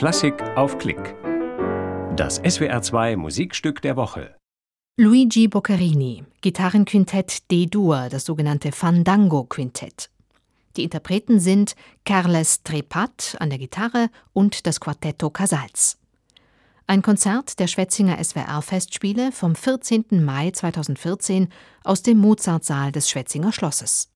Klassik auf Klick. Das SWR2 Musikstück der Woche. Luigi Boccherini, Gitarrenquintett D-Dur, das sogenannte Fandango-Quintett. Die Interpreten sind Carles Trepat an der Gitarre und das Quartetto Casals. Ein Konzert der Schwetzinger SWR-Festspiele vom 14. Mai 2014 aus dem Mozartsaal des Schwetzinger Schlosses.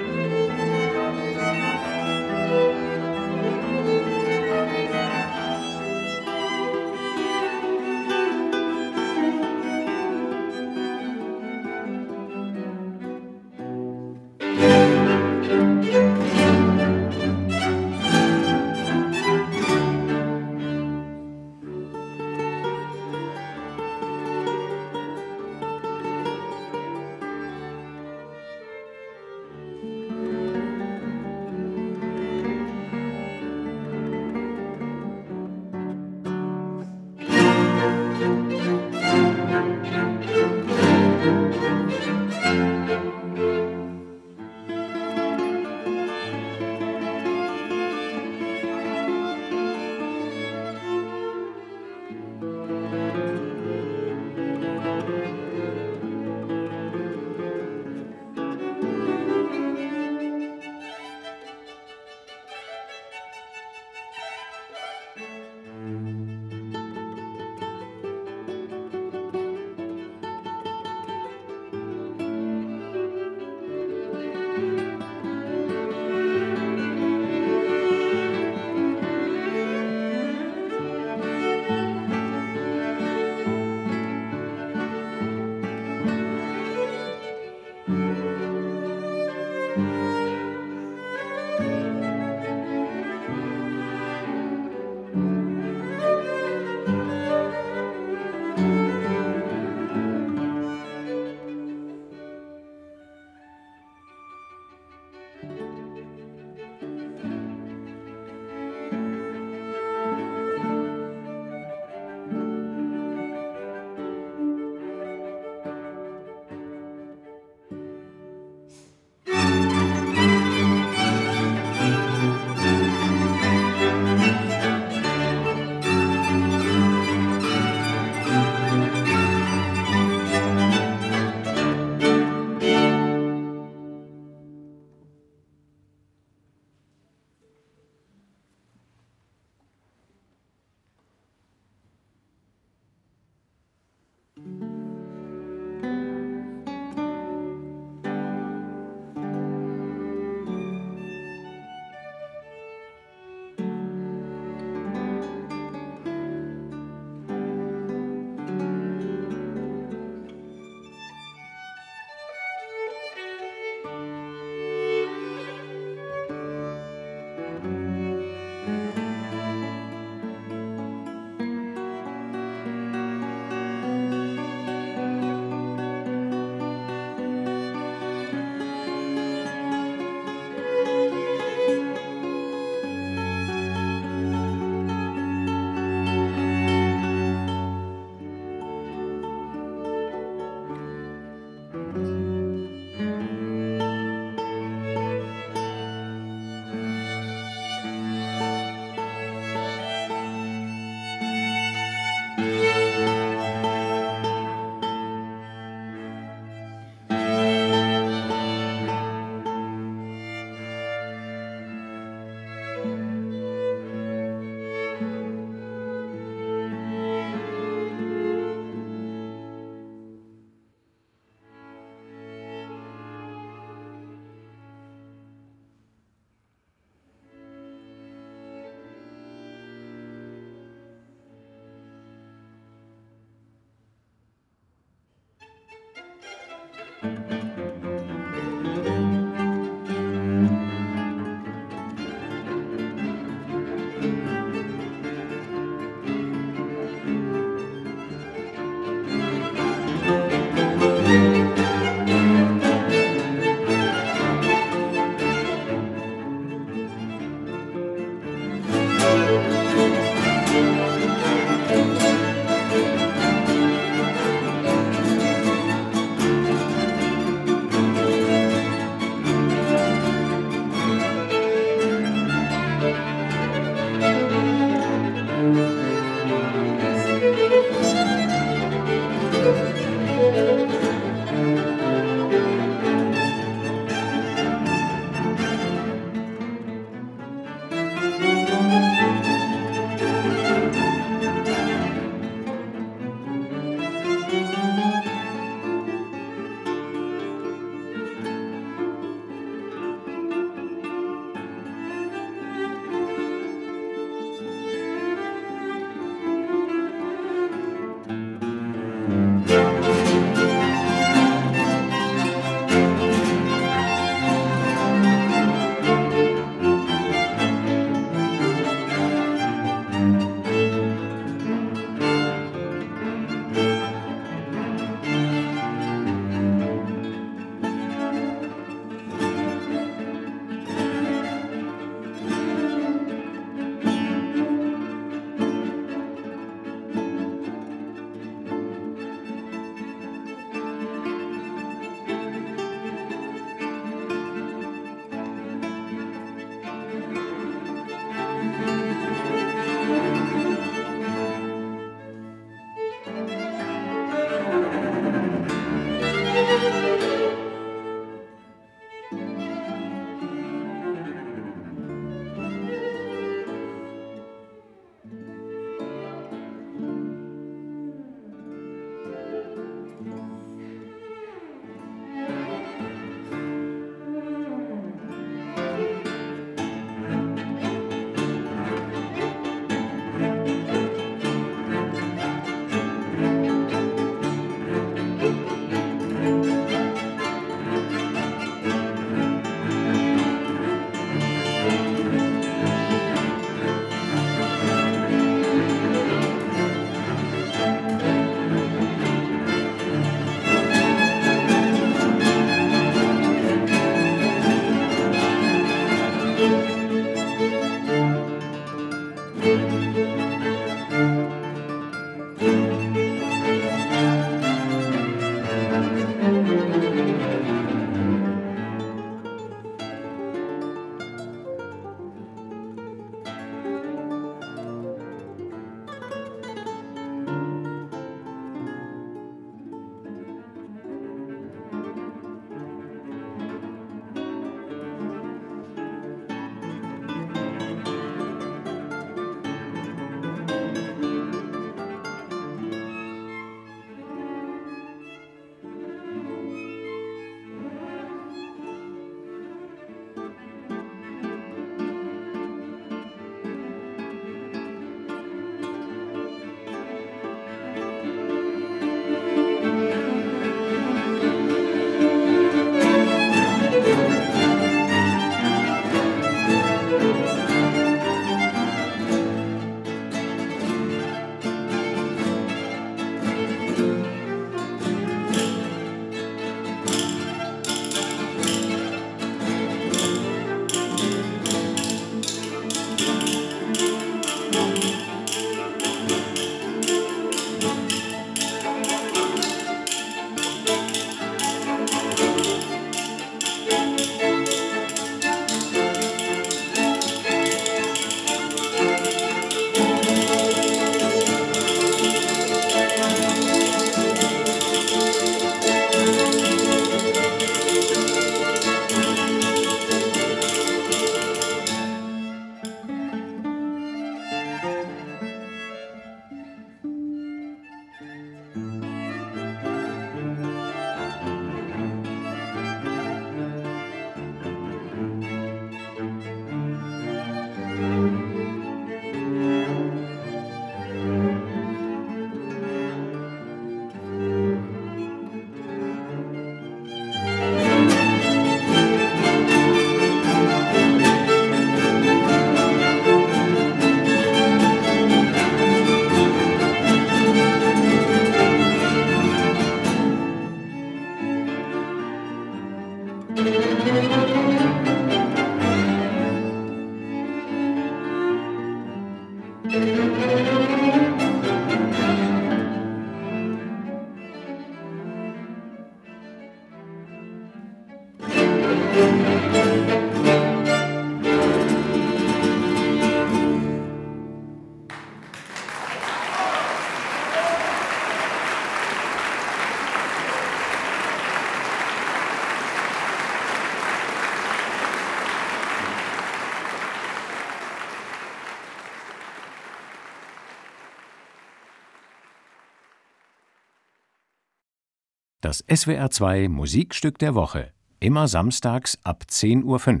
Das SWR2 Musikstück der Woche. Immer samstags ab 10.05 Uhr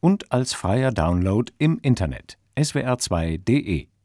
und als freier Download im Internet. Swr2.de